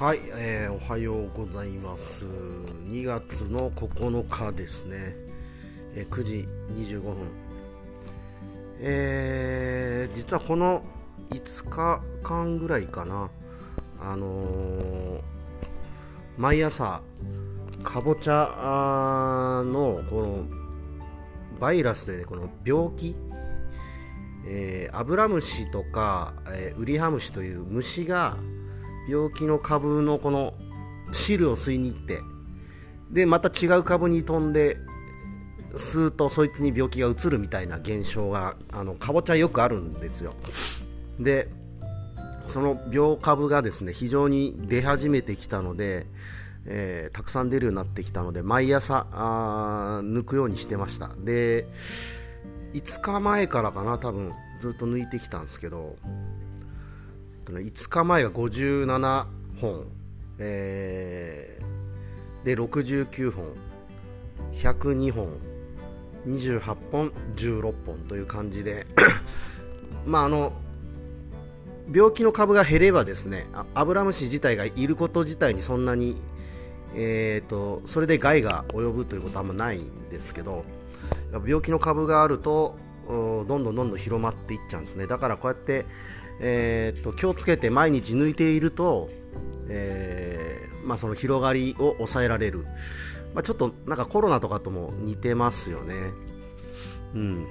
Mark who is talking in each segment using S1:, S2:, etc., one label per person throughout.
S1: はい、えー、おはようございます。2月の9日ですね、えー、9時25分。えー、実はこの5日間ぐらいかな。あのー、毎朝かぼちゃのこのバイラスで、ね、この病気。えー、アブラムシとか、えー、ウリハムシという虫が病気の株のこの汁を吸いに行ってでまた違う株に飛んで吸うとそいつに病気がうつるみたいな現象があのかぼちゃよくあるんですよ。でその病株がですね非常に出始めてきたので、えー、たくさん出るようになってきたので毎朝あ抜くようにしてました。で5日前からかな多分ずっと抜いてきたんですけど5日前が57本、えー、で69本。102本。28本。16本という感じで。まああの病気の株が減ればですねアブラムシ自体がいること自体にそんなに、えーと、それで害が及ぶということはあんまないんですけど病気の株があるとどんどんどんどん広まっていっちゃうんですね。だからこうやって、えーと、気をつけて毎日抜いていると、えー、まあ、その広がりを抑えられる、まあ、ちょっとなんかコロナとかとも似てますよね。うん。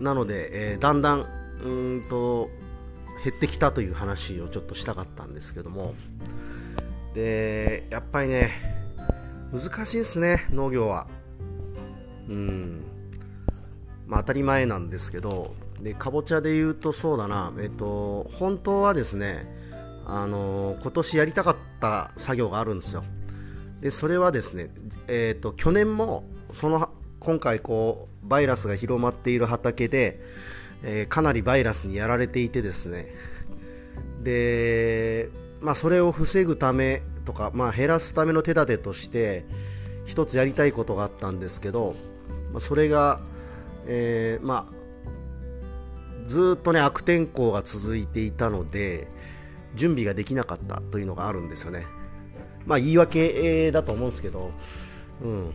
S1: なので、えー、だんだんうんと減ってきたという話をちょっとしたかったんですけども。でやっぱりね難しいですね農業は。うん。まあ、当たり前なんですけどでかぼちゃで言うとそうだな、えっと、本当はですねあの今年やりたかった作業があるんですよ。でそれはですね、えっと、去年もその今回こうバイラスが広まっている畑で、えー、かなりバイラスにやられていてですね。で、まあ、それを防ぐためとか、まあ、減らすための手立てとして一つやりたいことがあったんですけど、まあ、それがえー、まあ、ずっとね悪天候が続いていたので準備ができなかったというのがあるんですよね。まあ言い訳だと思うんですけど、うん。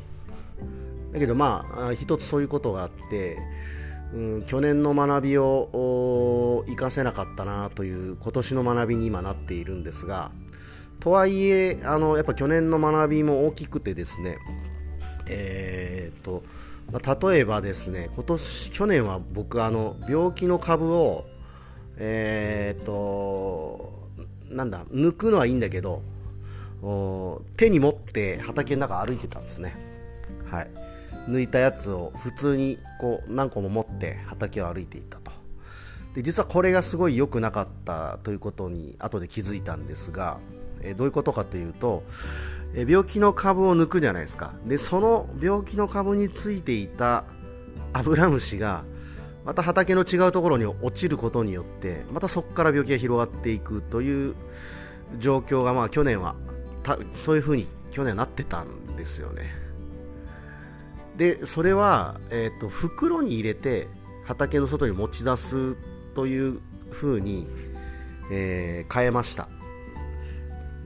S1: だけどまあ一つそういうことがあって、うん、去年の学びを生かせなかったなという今年の学びに今なっているんですがとはいえあのやっぱ去年の学びも大きくてですねえー、っとまあ、例えばですね今年去年は僕あの病気の株をえー、っとなんだ抜くのはいいんだけど手に持って畑の中歩いてたんですね。はい。抜いたやつを普通にこう何個も持って畑を歩いていたと。で実はこれがすごい良くなかったということに後で気づいたんですが、えどういうことかというと病気の株を抜くじゃないですか。でその病気の株についていたアブラムシがまた畑の違うところに落ちることによってまたそこから病気が広がっていくという状況がまあ去年はそういうふうに去年なってたんですよね。でそれは、えーと、袋に入れて畑の外に持ち出すというふうに、えー、変えました。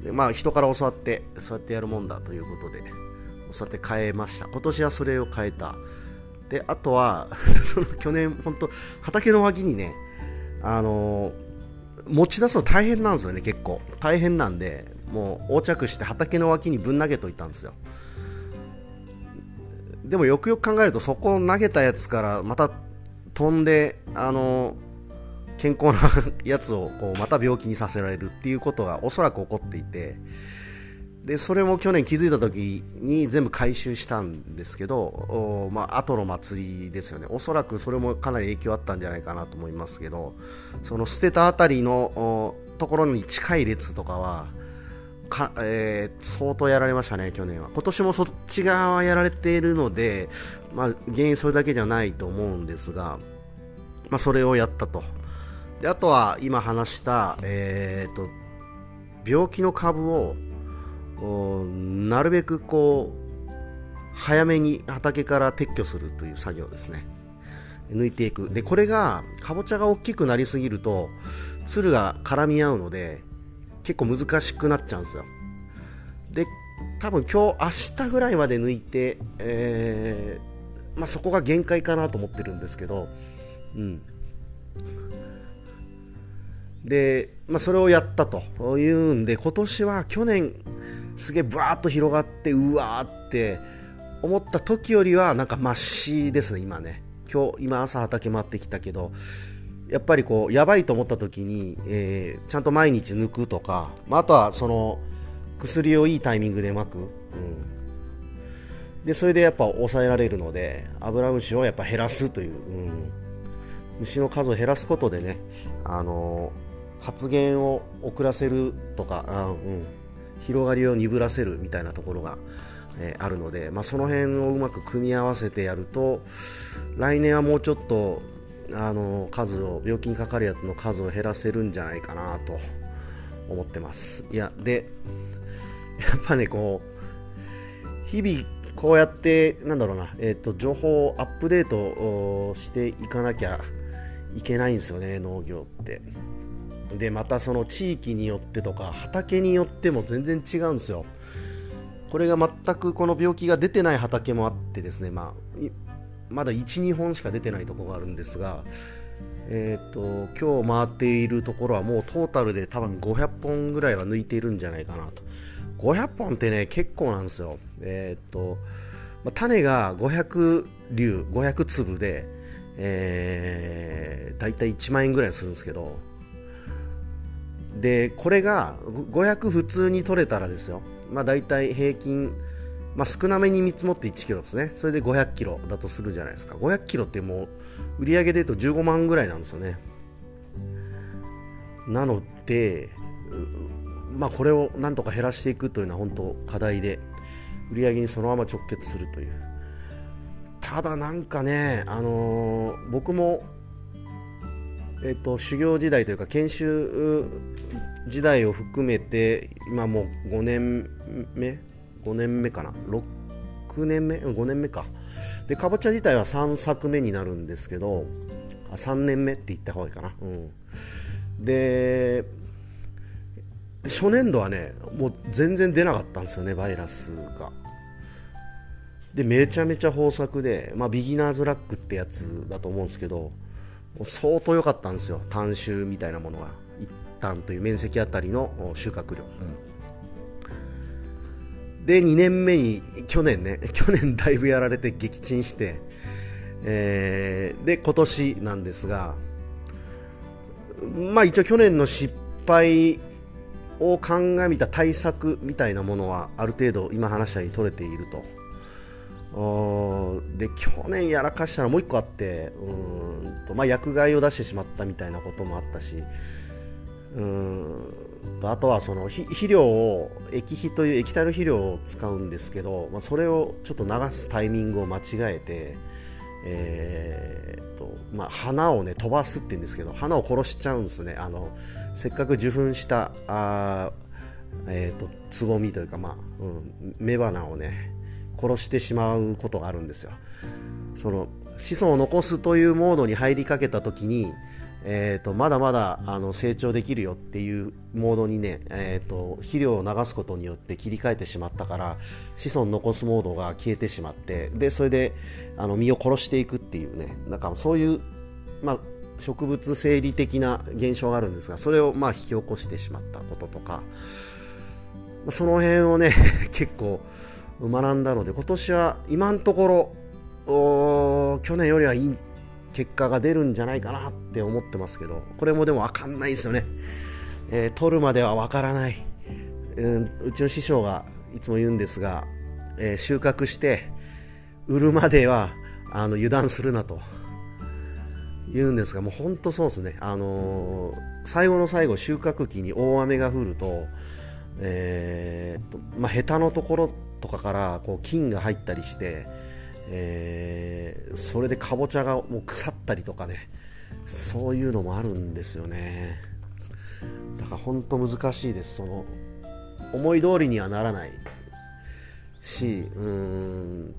S1: でまあ人から教わってそうやってやるもんだということで教わって変えました。今年はそれを変えた。であとは その去年本当畑の脇にねあの持ち出すの大変なんですよね結構。大変なんでもう横着して畑の脇にぶん投げといたんですよ。でもよくよく考えるとそこを投げたやつからまた飛んであの健康なやつをこうまた病気にさせられるっていうことがおそらく起こっていてでそれも去年気づいた時に全部回収したんですけど、まあ後の祭りですよねおそらくそれもかなり影響あったんじゃないかなと思いますけどその捨てた辺りのところに近い列とかはか、えー、相当やられましたね、去年は。今年もそっち側はやられているので、まあ、原因それだけじゃないと思うんですが、まあ、それをやったと。であとは今話した、えーと、病気の株をなるべくこう早めに畑から撤去するという作業ですね。抜いていく。でこれがかぼちゃが大きくなりすぎるとつるが絡み合うので結構難しくなっちゃうんですよ。で多分今日明日ぐらいまで抜いて、えー、まあ、そこが限界かなと思ってるんですけど、うん、で、まあ、それをやったと。いうんで今年は去年すげえバーッと広がってうわーって思った時よりはなんかマシですね今ね。今日今朝畑回ってきたけどやっぱりこうやばいと思った時に、えー、ちゃんと毎日抜くとか、まあ、あとはその薬をいいタイミングでまく、うん、でそれでやっぱ抑えられるのでアブラムシをやっぱ減らすという、うん、虫の数を減らすことでね、あのー、発現を遅らせるとか、うん、広がりを鈍らせるみたいなところが、えー、あるので、まあ、その辺をうまく組み合わせてやると来年はもうちょっとあの数を病気にかかるやつの数を減らせるんじゃないかなと思ってます。いやでやっぱねこう日々こうやってなんだろうな、えーと、情報をアップデートしていかなきゃいけないんですよね農業って。でまたその地域によってとか畑によっても全然違うんですよ。これが全くこの病気が出てない畑もあってですね、まあ、まだ12本しか出てないとこがあるんですが、えーと、今日回っているところはもうトータルで多分500本ぐらいは抜いているんじゃないかなと。500本ってね結構なんですよ。えっ、ー、と、まあ、種が500粒500粒で、えー、大体1万円ぐらいするんですけどでこれが500普通に取れたらですよ。まあ大体平均まあ、少なめに見積もって1キロですね。それで500キロだとするじゃないですか。500キロってもう売り上げで言うと15万ぐらいなんですよね。なのでまあこれをなんとか減らしていくというのは本当課題で売り上げにそのまま直結するという。ただなんかねあのー、僕もえっと修行時代というか研修時代を含めて今もう5年目？5年目かな？6年目？5年目か。でかぼちゃ自体は3作目になるんですけどあ3年目って言った方がいいかな、うん、で初年度はねもう全然出なかったんですよねバイラスが。でめちゃめちゃ豊作で、まあ、ビギナーズラックってやつだと思うんですけど相当良かったんですよ。単収みたいなものが。一旦という面積あたりの収穫量、うん。で2年目に去年ね 去年だいぶやられて撃沈して、えー、で今年なんですがまあ一応去年の失敗を鑑みた対策みたいなものはある程度今話したように取れていると。で去年やらかしたらもう1個あってうんと、まあ、薬害を出してしまったみたいなこともあったしうんあとはその肥料を液肥という液体の肥料を使うんですけど、まあ、それをちょっと流すタイミングを間違えて、えーとまあ、花をね飛ばすって言うんですけど花を殺しちゃうんですね。あのせっかく受粉したあ、えーと、つぼみというか、まあうん、雌花をね殺してしまうことがあるんですよ。その子孫を残すというモードに入りかけた時にえーと、まだまだあの成長できるよっていうモードにね、えーと、肥料を流すことによって切り替えてしまったから子孫残すモードが消えてしまってでそれであの実を殺していくっていうねなんかそういう、まあ、植物生理的な現象があるんですがそれをまあ引き起こしてしまったこととかその辺をね 結構学んだので今年は今のところ去年よりはいい結果が出るんじゃないかなって思ってますけどこれもでも分かんないですよね、えー、取るまでは分からない、うん、うちの師匠がいつも言うんですが、えー、収穫して売るまではあの油断するなと。言うんですがもう本当そうですね、あのー、最後の最後収穫期に大雨が降ると,、えーまあ、ヘタのところとかからこう菌が入ったりしてえー、それでかぼちゃがもう腐ったりとかねそういうのもあるんですよね。だから本当難しいです。その思い通りにはならないしうーん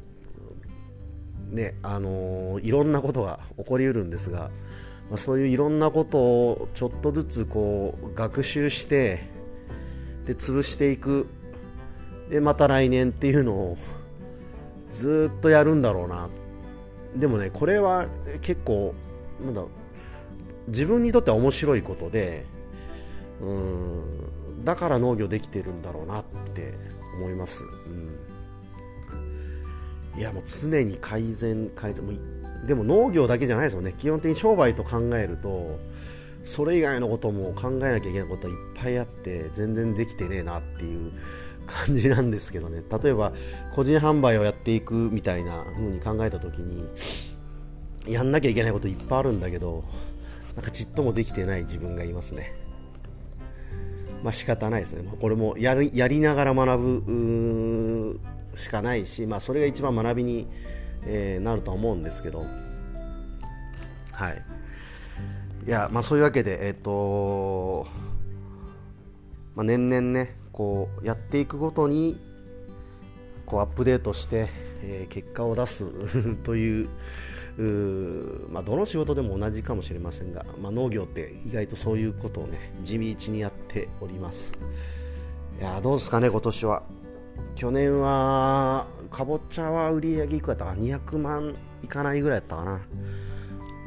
S1: ねあのー、いろんなことが起こりうるんですが、まあ、そういういろんなことをちょっとずつこう学習してで潰していく。でまた来年っていうのをずっとやるんだろうな。でもねこれは結構なんだ自分にとっては面白いことでうんだから農業できてるんだろうなって思います、うん、いやもう常に改善改善もでも農業だけじゃないですよね。基本的に商売と考えるとそれ以外のことも考えなきゃいけないことはいっぱいあって全然できてねえなっていう感じなんですけどね。例えば個人販売をやっていくみたいな風に考えた時にやんなきゃいけないこといっぱいあるんだけどなんかちっともできてない自分がいますね。まあ仕方ないですね。これもやるやりながら学ぶしかないし、まあ、それが一番学びに、えー、なるとは思うんですけど。はい。いやまあそういうわけでえっ、ー、とまあ、年々ねこうやっていくごとにこうアップデートして、えー、結果を出す というまあ、どの仕事でも同じかもしれませんが、まあ、農業って意外とそういうことをね地道にやっております。いやどうですかね今年は。去年はかぼちゃは売り上げいくらだったか200万いかないぐらいだったかな。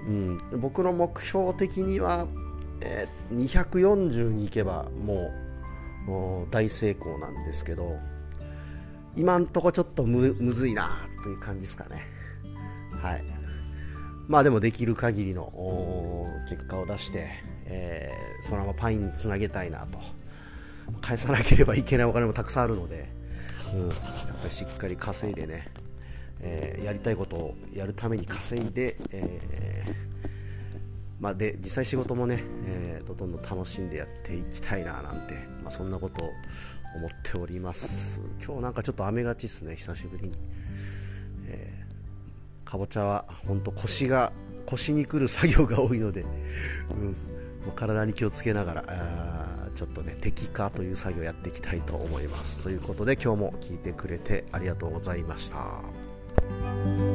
S1: うん、僕の目標的には、えー、240に行けばもう大成功なんですけど今んとこちょっとむずいなという感じですかね。はい。まあでもできる限りの結果を出して、えー、そのままパインにつなげたいなと。返さなければいけないお金もたくさんあるので、うん、やっぱりしっかり稼いでねえー、やりたいことをやるために稼いで、えー、まあ、で実際仕事もね、えー、どんどん楽しんでやっていきたいななんて、まあ、そんなことを思っております。今日なんかちょっと雨がちですね久しぶりに、えー、かぼちゃは本当腰が腰にくる作業が多いので、うん体に気をつけながらあちょっとね適化という作業やっていきたいと思います。ということで今日も聞いてくれてありがとうございました。